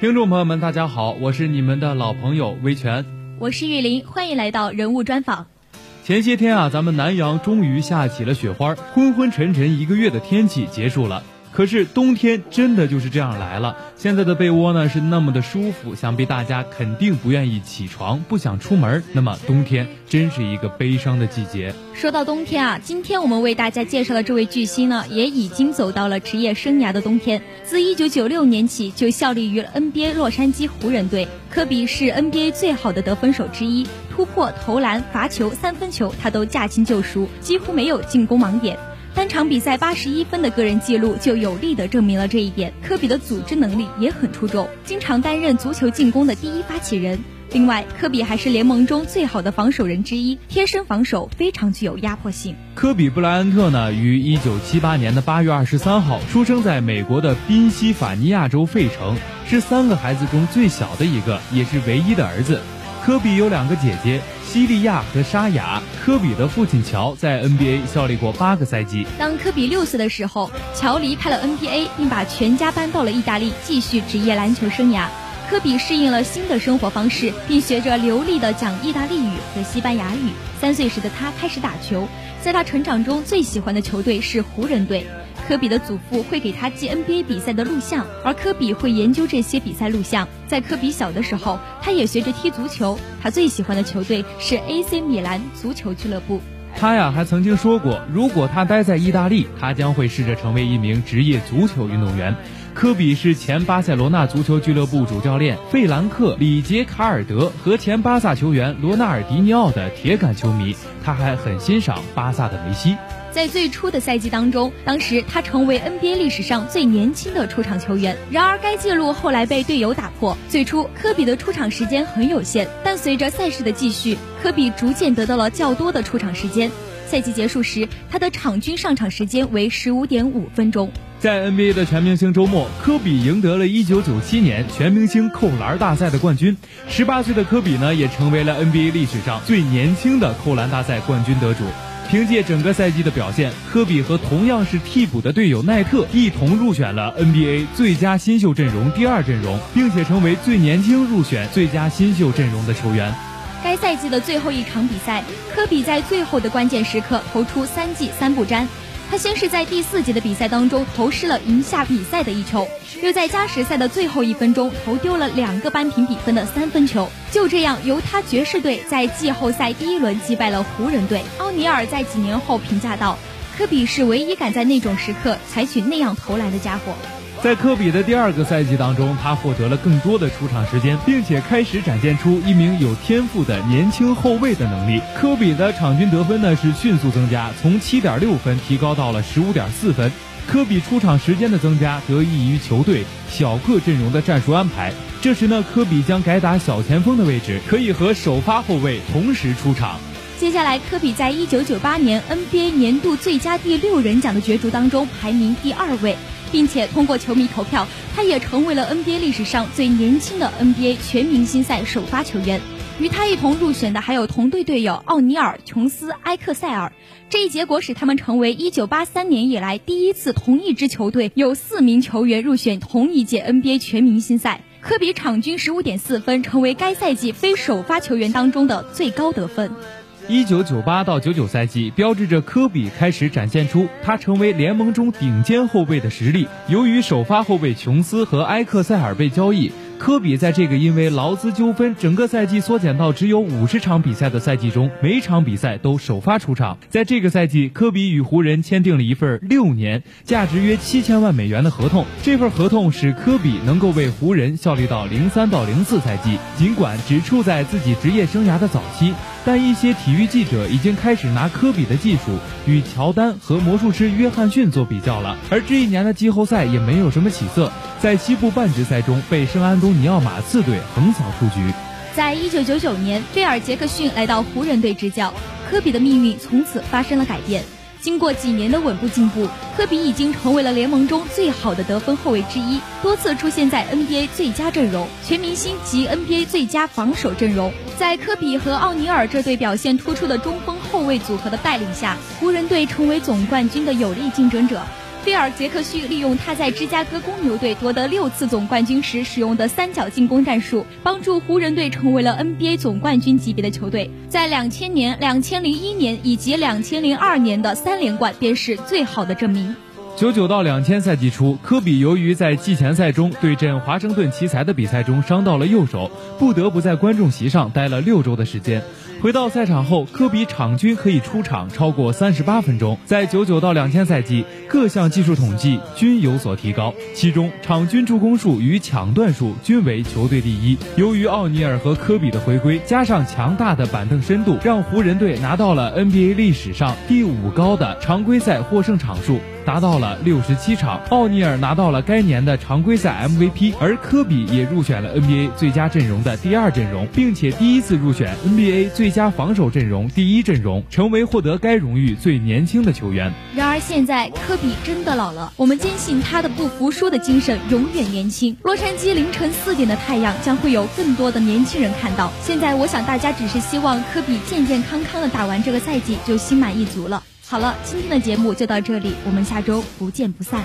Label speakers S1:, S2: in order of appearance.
S1: 听众朋友们，大家好，我是你们的老朋友威权，
S2: 我是玉林，欢迎来到人物专访。
S1: 前些天啊，咱们南阳终于下起了雪花，昏昏沉沉一个月的天气结束了。可是冬天真的就是这样来了。现在的被窝呢是那么的舒服，想必大家肯定不愿意起床，不想出门。那么冬天真是一个悲伤的季节。
S2: 说到冬天啊，今天我们为大家介绍的这位巨星呢，也已经走到了职业生涯的冬天。自1996年起就效力于 NBA 洛杉矶湖人队。科比是 NBA 最好的得分手之一，突破、投篮、罚球、三分球，他都驾轻就熟，几乎没有进攻盲点。单场比赛八十一分的个人记录就有力地证明了这一点。科比的组织能力也很出众，经常担任足球进攻的第一发起人。另外，科比还是联盟中最好的防守人之一，贴身防守非常具有压迫性。
S1: 科比布莱恩特呢，于一九七八年的八月二十三号出生在美国的宾夕法尼亚州费城，是三个孩子中最小的一个，也是唯一的儿子。科比有两个姐姐。西利亚和沙雅，科比的父亲乔在 NBA 效力过八个赛季。
S2: 当科比六岁的时候，乔离开了 NBA，并把全家搬到了意大利，继续职业篮球生涯。科比适应了新的生活方式，并学着流利的讲意大利语和西班牙语。三岁时的他开始打球，在他成长中最喜欢的球队是湖人队。科比的祖父会给他寄 NBA 比赛的录像，而科比会研究这些比赛录像。在科比小的时候，他也学着踢足球。他最喜欢的球队是 AC 米兰足球俱乐部。
S1: 他呀，还曾经说过，如果他待在意大利，他将会试着成为一名职业足球运动员。科比是前巴塞罗那足球俱乐部主教练费兰克·里杰卡尔德和前巴萨球员罗纳尔迪尼奥的铁杆球迷，他还很欣赏巴萨的梅西。
S2: 在最初的赛季当中，当时他成为 NBA 历史上最年轻的出场球员。然而，该记录后来被队友打破。最初，科比的出场时间很有限，但随着赛事的继续，科比逐渐得到了较多的出场时间。赛季结束时，他的场均上场时间为十五点五分钟。
S1: 在 NBA 的全明星周末，科比赢得了一九九七年全明星扣篮大赛的冠军。十八岁的科比呢，也成为了 NBA 历史上最年轻的扣篮大赛冠军得主。凭借整个赛季的表现，科比和同样是替补的队友奈特一同入选了 NBA 最佳新秀阵容第二阵容，并且成为最年轻入选最佳新秀阵容的球员。
S2: 该赛季的最后一场比赛，科比在最后的关键时刻投出三记三不沾。他先是在第四节的比赛当中投失了赢下比赛的一球，又在加时赛的最后一分钟投丢了两个扳平比分的三分球。就这样，犹他爵士队在季后赛第一轮击败了湖人队。奥尼尔在几年后评价道：“科比是唯一敢在那种时刻采取那样投篮的家伙。”
S1: 在科比的第二个赛季当中，他获得了更多的出场时间，并且开始展现出一名有天赋的年轻后卫的能力。科比的场均得分呢是迅速增加，从七点六分提高到了十五点四分。科比出场时间的增加得益于球队小个阵容的战术安排。这时呢，科比将改打小前锋的位置，可以和首发后卫同时出场。
S2: 接下来，科比在一九九八年 NBA 年度最佳第六人奖的角逐当中排名第二位。并且通过球迷投票，他也成为了 NBA 历史上最年轻的 NBA 全明星赛首发球员。与他一同入选的还有同队队友奥尼尔、琼斯、埃克塞尔。这一结果使他们成为1983年以来第一次同一支球队有四名球员入选同一届 NBA 全明星赛。科比场均15.4分，成为该赛季非首发球员当中的最高得分。
S1: 一九九八到九九赛季，标志着科比开始展现出他成为联盟中顶尖后卫的实力。由于首发后卫琼斯和埃克塞尔被交易。科比在这个因为劳资纠纷整个赛季缩减到只有五十场比赛的赛季中，每场比赛都首发出场。在这个赛季，科比与湖人签订了一份六年、价值约七千万美元的合同。这份合同使科比能够为湖人效力到零三到零四赛季。尽管只处在自己职业生涯的早期，但一些体育记者已经开始拿科比的技术与乔丹和魔术师约翰逊做比较了。而这一年的季后赛也没有什么起色，在西部半决赛中被圣安东。尼奥马刺队横扫出局。
S2: 在一九九九年，菲尔杰克逊来到湖人队执教，科比的命运从此发生了改变。经过几年的稳步进步，科比已经成为了联盟中最好的得分后卫之一，多次出现在 NBA 最佳阵容、全明星及 NBA 最佳防守阵容。在科比和奥尼尔这对表现突出的中锋后卫组合的带领下，湖人队成为总冠军的有力竞争者。菲尔杰克逊利用他在芝加哥公牛队夺得六次总冠军时使用的三角进攻战术，帮助湖人队成为了 NBA 总冠军级别的球队。在两千年、两千零一年以及两千零二年的三连冠便是最好的证明。
S1: 九九到两千赛季初，科比由于在季前赛中对阵华盛顿奇才的比赛中伤到了右手，不得不在观众席上待了六周的时间。回到赛场后，科比场均可以出场超过三十八分钟。在九九到两千赛季，各项技术统计均有所提高，其中场均助攻数与抢断数均为球队第一。由于奥尼尔和科比的回归，加上强大的板凳深度，让湖人队拿到了 NBA 历史上第五高的常规赛获胜场数。达到了六十七场，奥尼尔拿到了该年的常规赛 MVP，而科比也入选了 NBA 最佳阵容的第二阵容，并且第一次入选 NBA 最佳防守阵容第一阵容，成为获得该荣誉最年轻的球员。
S2: 然而现在科比真的老了，我们坚信他的不服输的精神永远年轻。洛杉矶凌晨四点的太阳将会有更多的年轻人看到。现在我想大家只是希望科比健健康康的打完这个赛季就心满意足了。好了，今天的节目就到这里，我们下周不见不散。